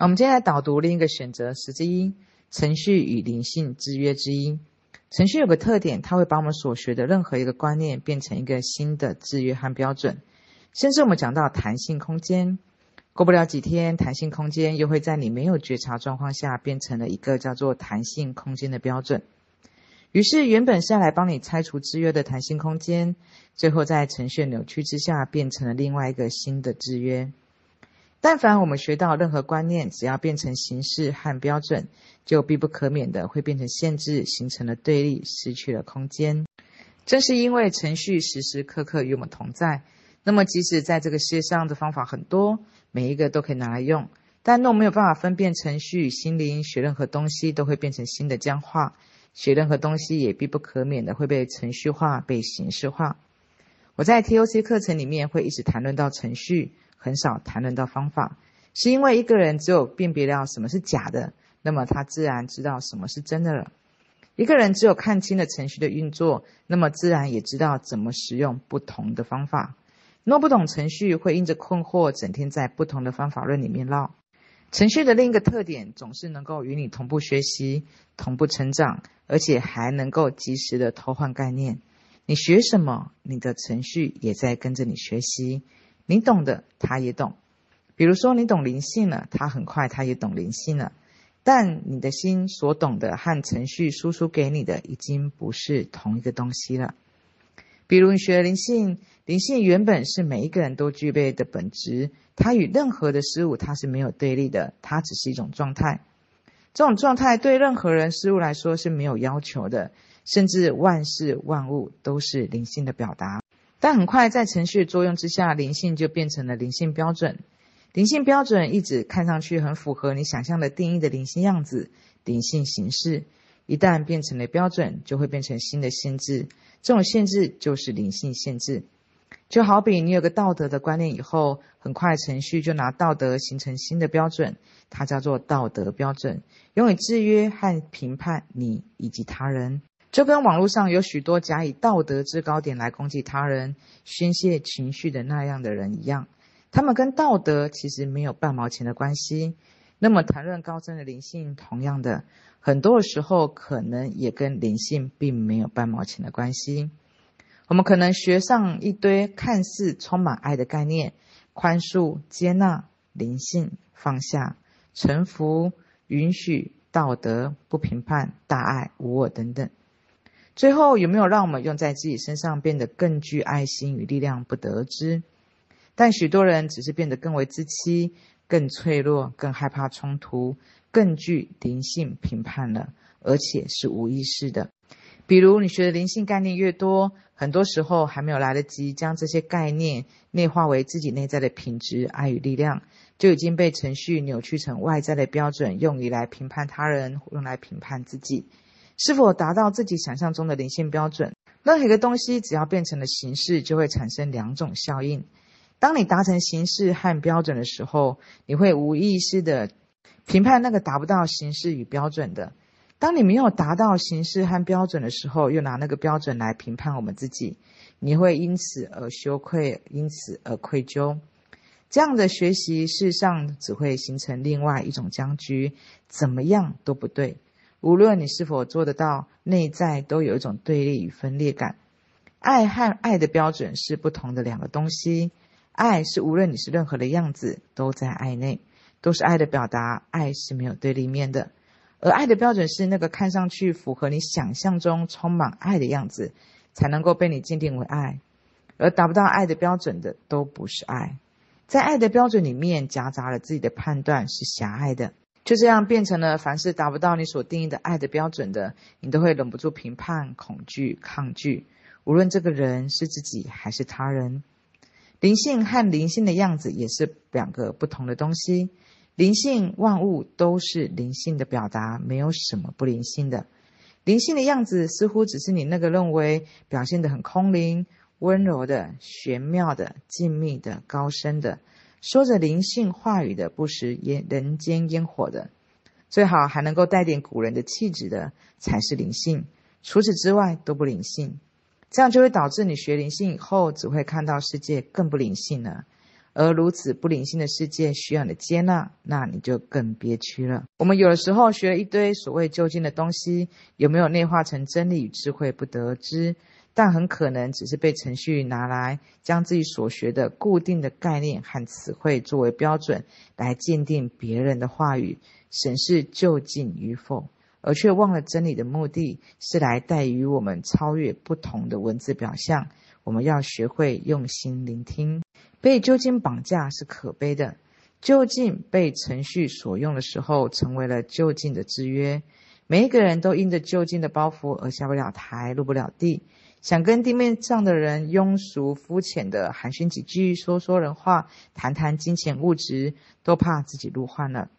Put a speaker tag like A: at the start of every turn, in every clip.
A: 我们接下来导读另一个选择十之一：程序与灵性制约之一。程序有个特点，它会把我们所学的任何一个观念变成一个新的制约和标准。甚至我们讲到弹性空间，过不了几天，弹性空间又会在你没有觉察状况下变成了一个叫做弹性空间的标准。于是，原本是要来帮你拆除制约的弹性空间，最后在程序扭曲之下，变成了另外一个新的制约。但凡我们学到任何观念，只要变成形式和标准，就必不可免的会变成限制，形成了对立，失去了空间。正是因为程序时时刻刻与我们同在，那么即使在这个世界上的方法很多，每一个都可以拿来用，但若没有办法分辨程序与心灵，学任何东西都会变成新的僵化。学任何东西也必不可免的会被程序化、被形式化。我在 TOC 课程里面会一直谈论到程序，很少谈论到方法，是因为一个人只有辨别了什么是假的，那么他自然知道什么是真的了。一个人只有看清了程序的运作，那么自然也知道怎么使用不同的方法。若不懂程序，会因着困惑，整天在不同的方法论里面绕。程序的另一个特点，总是能够与你同步学习、同步成长，而且还能够及时的偷换概念。你学什么，你的程序也在跟着你学习。你懂的，他也懂。比如说，你懂灵性了，他很快他也懂灵性了。但你的心所懂的和程序输出给你的，已经不是同一个东西了。比如你学灵性，灵性原本是每一个人都具备的本质，它与任何的事物它是没有对立的，它只是一种状态。这种状态对任何人事物来说是没有要求的，甚至万事万物都是灵性的表达。但很快在程序的作用之下，灵性就变成了灵性标准。灵性标准一直看上去很符合你想象的定义的灵性样子、灵性形式，一旦变成了标准，就会变成新的限制。这种限制就是灵性限制，就好比你有个道德的观念以后，很快程序就拿道德形成新的标准，它叫做道德标准，用以制约和评判你以及他人。就跟网络上有许多假以道德制高点来攻击他人、宣泄情绪的那样的人一样，他们跟道德其实没有半毛钱的关系。那么谈论高深的灵性，同样的。很多的时候，可能也跟灵性并没有半毛钱的关系。我们可能学上一堆看似充满爱的概念：宽恕、接纳、灵性、放下、臣服、允许、道德、不评判、大爱、无我等等。最后，有没有让我们用在自己身上变得更具爱心与力量，不得知。但许多人只是变得更为自欺、更脆弱、更害怕冲突。更具灵性评判了，而且是无意识的。比如，你学的灵性概念越多，很多时候还没有来得及将这些概念内化为自己内在的品质、爱与力量，就已经被程序扭曲成外在的标准，用于来评判他人，用来评判自己是否达到自己想象中的灵性标准。任何一个东西，只要变成了形式，就会产生两种效应。当你达成形式和标准的时候，你会无意识的。评判那个达不到形式与标准的，当你没有达到形式和标准的时候，又拿那个标准来评判我们自己，你会因此而羞愧，因此而愧疚。这样的学习事实上只会形成另外一种僵局，怎么样都不对。无论你是否做得到，内在都有一种对立与分裂感。爱和爱的标准是不同的两个东西。爱是无论你是任何的样子，都在爱内。都是爱的表达，爱是没有对立面的，而爱的标准是那个看上去符合你想象中充满爱的样子，才能够被你鉴定为爱，而达不到爱的标准的都不是爱。在爱的标准里面夹杂了自己的判断，是狭隘的，就这样变成了凡是达不到你所定义的爱的标准的，你都会忍不住评判、恐惧、抗拒，无论这个人是自己还是他人。灵性和灵性的样子也是两个不同的东西。灵性万物都是灵性的表达，没有什么不灵性的。灵性的样子似乎只是你那个认为表现得很空灵、温柔的、玄妙的、静谧的、高深的，说着灵性话语的，不食烟人间烟火的，最好还能够带点古人的气质的，才是灵性。除此之外都不灵性。这样就会导致你学灵性以后，只会看到世界更不灵性了。而如此不灵性的世界需要你的接纳，那你就更憋屈了。我们有的时候学了一堆所谓究竟的东西，有没有内化成真理与智慧不得知，但很可能只是被程序拿来将自己所学的固定的概念和词汇作为标准，来鉴定别人的话语，审视究竟与否。而却忘了真理的目的是来带予我们超越不同的文字表象。我们要学会用心聆听。被究竟绑架是可悲的。究竟被程序所用的时候，成为了究竟的制约。每一个人都因着究竟的包袱而下不了台、入不了地。想跟地面上的人庸俗肤浅的寒暄几句、说说人话、谈谈金钱物质，都怕自己入幻了。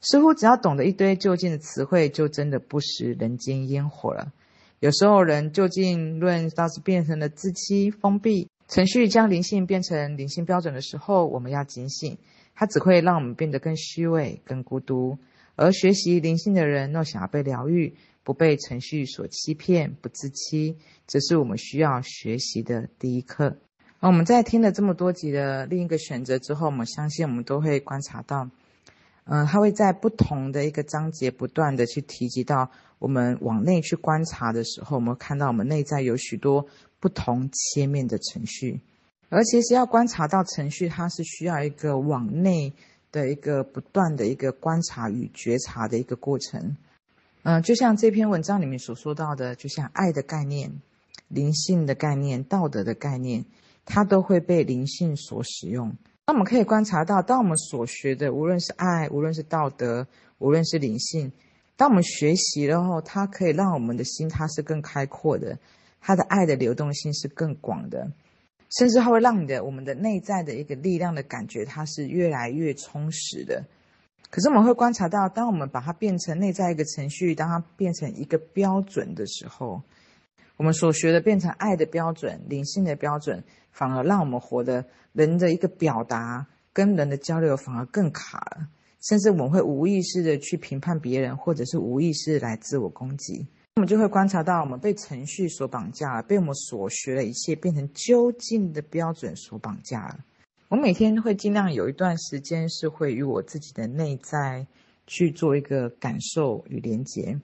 A: 似乎只要懂得一堆就近的词汇，就真的不食人间烟火了。有时候人就近论倒是变成了自欺封闭。程序将灵性变成灵性标准的时候，我们要警醒，它只会让我们变得更虚伪、更孤独。而学习灵性的人，若想要被疗愈，不被程序所欺骗、不自欺，这是我们需要学习的第一课。那我们在听了这么多集的另一个选择之后，我们相信我们都会观察到。嗯，他会在不同的一个章节不断的去提及到，我们往内去观察的时候，我们看到我们内在有许多不同切面的程序，而其实要观察到程序，它是需要一个往内的一个不断的一个观察与觉察的一个过程。嗯，就像这篇文章里面所说到的，就像爱的概念、灵性的概念、道德的概念，它都会被灵性所使用。那我们可以观察到，当我们所学的，无论是爱，无论是道德，无论是灵性，当我们学习了后，它可以让我们的心它是更开阔的，它的爱的流动性是更广的，甚至它会让你的我们的内在的一个力量的感觉，它是越来越充实的。可是我们会观察到，当我们把它变成内在一个程序，当它变成一个标准的时候，我们所学的变成爱的标准、灵性的标准。反而让我们活的人的一个表达跟人的交流反而更卡了，甚至我们会无意识的去评判别人，或者是无意识来自我攻击。我们就会观察到，我们被程序所绑架了，被我们所学的一切变成究竟的标准所绑架了。我每天会尽量有一段时间是会与我自己的内在去做一个感受与连结，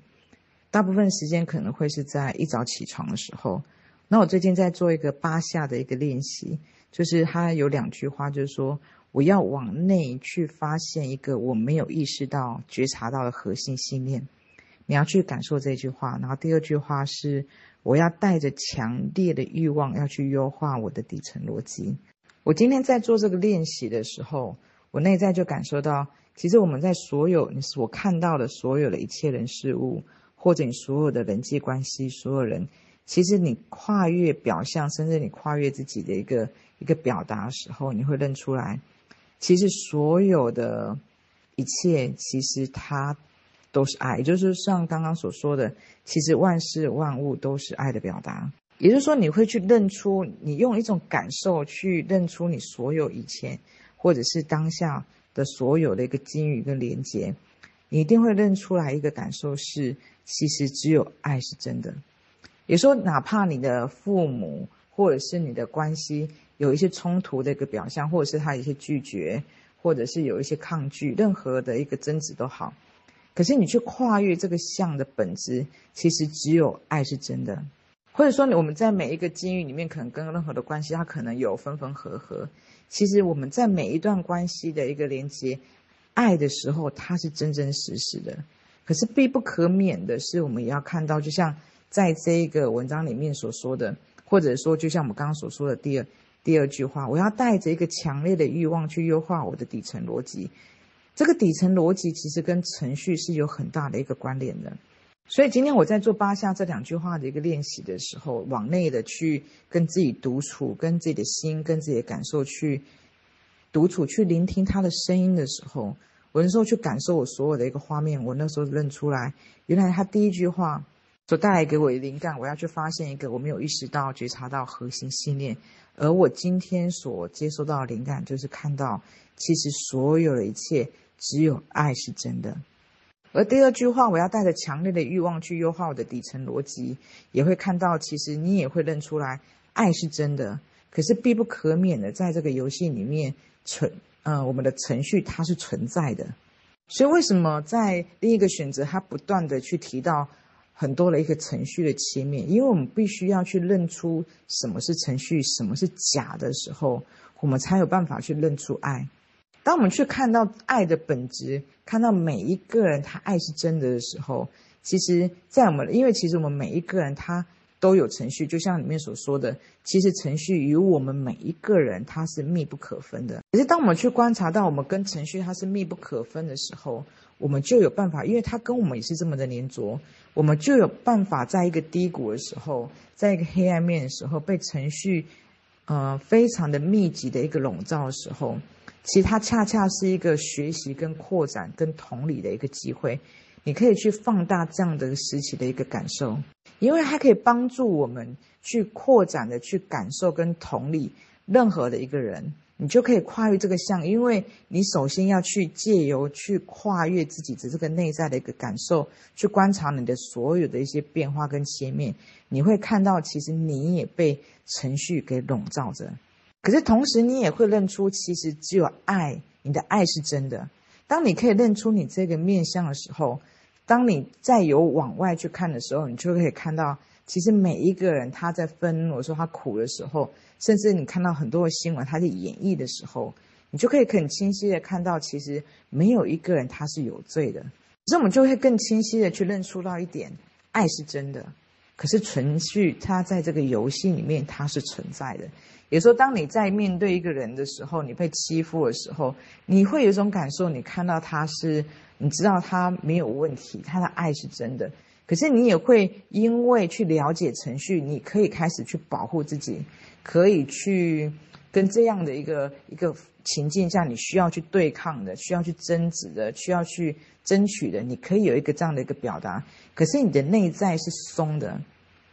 A: 大部分时间可能会是在一早起床的时候。那我最近在做一个八下的一个练习，就是它有两句话，就是说我要往内去发现一个我没有意识到、觉察到的核心信念，你要去感受这句话。然后第二句话是我要带着强烈的欲望要去优化我的底层逻辑。我今天在做这个练习的时候，我内在就感受到，其实我们在所有你所看到的所有的一切人事物，或者你所有的人际关系，所有人。其实你跨越表象，甚至你跨越自己的一个一个表达的时候，你会认出来，其实所有的一切，其实它都是爱。也就是像刚刚所说的，其实万事万物都是爱的表达。也就是说，你会去认出，你用一种感受去认出你所有以前，或者是当下的所有的一个机遇跟连接，你一定会认出来一个感受是，其实只有爱是真的。也说，哪怕你的父母或者是你的关系有一些冲突的一个表象，或者是他一些拒绝，或者是有一些抗拒，任何的一个争执都好，可是你去跨越这个相的本质，其实只有爱是真的。或者说，我们在每一个境遇里面，可能跟任何的关系，它可能有分分合合。其实我们在每一段关系的一个连接，爱的时候，它是真真实实的。可是必不可免的是，我们也要看到，就像。在这一个文章里面所说的，或者说就像我们刚刚所说的第二第二句话，我要带着一个强烈的欲望去优化我的底层逻辑。这个底层逻辑其实跟程序是有很大的一个关联的。所以今天我在做八下这两句话的一个练习的时候，往内的去跟自己独处，跟自己的心，跟自己的感受去独处，去聆听他的声音的时候，我那时候去感受我所有的一个画面，我那时候认出来，原来他第一句话。所带来给我的灵感，我要去发现一个我没有意识到、觉察到核心信念，而我今天所接收到的灵感，就是看到其实所有的一切只有爱是真的。而第二句话，我要带着强烈的欲望去优化我的底层逻辑，也会看到其实你也会认出来，爱是真的。可是必不可免的，在这个游戏里面，存，呃，我们的程序它是存在的。所以为什么在另一个选择，它不断的去提到很多的一个程序的切面？因为我们必须要去认出什么是程序，什么是假的时候，我们才有办法去认出爱。当我们去看到爱的本质，看到每一个人他爱是真的的时候，其实，在我们，因为其实我们每一个人他都有程序，就像里面所说的，其实程序与我们每一个人他是密不可分的。可是当我们去观察到我们跟程序它是密不可分的时候，我们就有办法，因为它跟我们也是这么的黏着，我们就有办法在一个低谷的时候，在一个黑暗面的时候，被程序，呃，非常的密集的一个笼罩的时候。其实它恰恰是一个学习、跟扩展、跟同理的一个机会，你可以去放大这样的时期的一个感受，因为它可以帮助我们去扩展的去感受跟同理任何的一个人，你就可以跨越这个项，因为你首先要去借由去跨越自己的这个内在的一个感受，去观察你的所有的一些变化跟切面，你会看到其实你也被程序给笼罩着。可是同时，你也会认出，其实只有爱，你的爱是真的。当你可以认出你这个面相的时候，当你再有往外去看的时候，你就可以看到，其实每一个人他在愤怒，说他苦的时候，甚至你看到很多的新闻，他在演绎的时候，你就可以很清晰的看到，其实没有一个人他是有罪的。所以我们就会更清晰的去认出到一点，爱是真的。可是程序，它在这个游戏里面，它是存在的。也说，当你在面对一个人的时候，你被欺负的时候，你会有一种感受，你看到他是，你知道他没有问题，他的爱是真的。可是你也会因为去了解程序，你可以开始去保护自己，可以去跟这样的一个一个情境下，你需要去对抗的，需要去争执的，需要去争取的，你可以有一个这样的一个表达。可是你的内在是松的。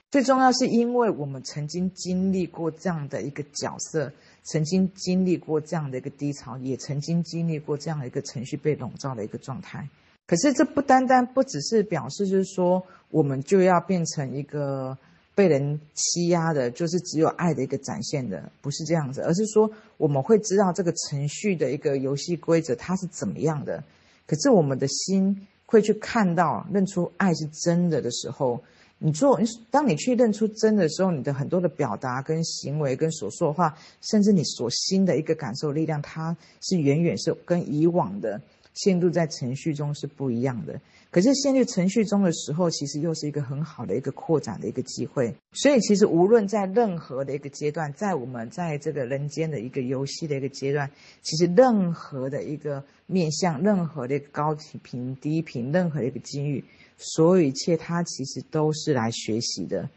A: 最重要是因为我们曾经经历过这样的一个角色，曾经经历过这样的一个低潮，也曾经经历过这样的一个程序被笼罩的一个状态。可是这不单单不只是表示，就是说我们就要变成一个被人欺压的，就是只有爱的一个展现的，不是这样子，而是说我们会知道这个程序的一个游戏规则它是怎么样的。可是我们的心会去看到、认出爱是真的的时候。你做，当你去认出真的时候，你的很多的表达跟行为跟所说的话，甚至你所心的一个感受力量，它是远远是跟以往的陷入在程序中是不一样的。可是陷入程序中的时候，其实又是一个很好的一个扩展的一个机会。所以其实无论在任何的一个阶段，在我们在这个人间的一个游戏的一个阶段，其实任何的一个面向，任何的一个高频、低频，任何的一个机遇。所有一切，它其实都是来学习的。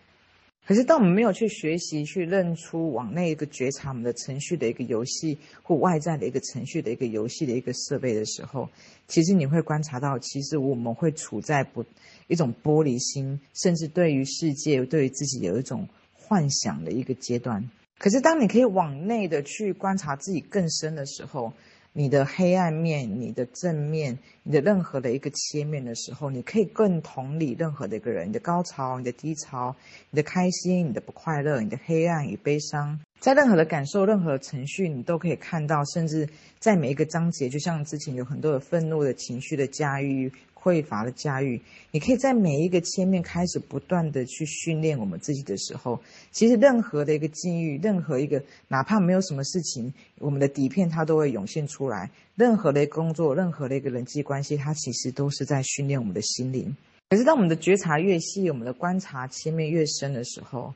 A: 可是，当我们没有去学习、去认出往内一个觉察我们的程序的一个游戏，或外在的一个程序的一个游戏的一个设备的时候，其实你会观察到，其实我们会处在不一种玻璃心，甚至对于世界、对于自己有一种幻想的一个阶段。可是，当你可以往内的去观察自己更深的时候，你的黑暗面、你的正面、你的任何的一个切面的时候，你可以更同理任何的一个人，你的高潮、你的低潮、你的开心、你的不快乐、你的黑暗与悲伤，在任何的感受、任何的程序，你都可以看到，甚至在每一个章节，就像之前有很多的愤怒的情绪的驾驭。匮乏的驾驭，你可以在每一个切面开始不断的去训练我们自己的时候，其实任何的一个境遇，任何一个哪怕没有什么事情，我们的底片它都会涌现出来。任何的工作，任何的一个人际关系，它其实都是在训练我们的心灵。可是当我们的觉察越细，我们的观察切面越深的时候，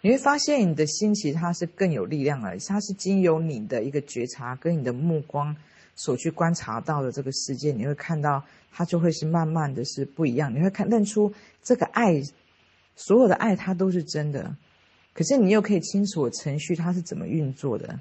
A: 你会发现你的心其实它是更有力量的，它是经由你的一个觉察跟你的目光。所去观察到的这个世界，你会看到它就会是慢慢的是不一样。你会看认出这个爱，所有的爱它都是真的，可是你又可以清楚程序它是怎么运作的。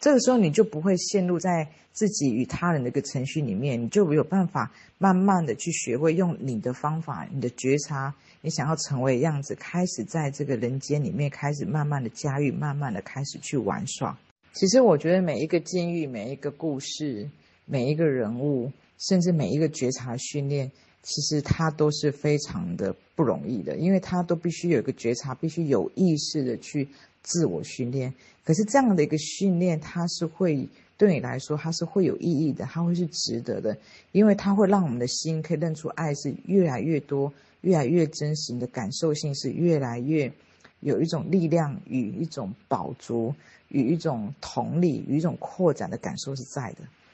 A: 这个时候你就不会陷入在自己与他人的一个程序里面，你就没有办法慢慢的去学会用你的方法、你的觉察，你想要成为样子，开始在这个人间里面开始慢慢的驾驭，慢慢的开始去玩耍。其实我觉得每一个境遇、每一个故事、每一个人物，甚至每一个觉察训练，其实它都是非常的不容易的，因为它都必须有一个觉察，必须有意识的去自我训练。可是这样的一个训练，它是会对你来说，它是会有意义的，它会是值得的，因为它会让我们的心可以认出爱是越来越多、越来越真实，的感受性是越来越有一种力量与一种饱足与一种同理与一种扩展的感受是在的。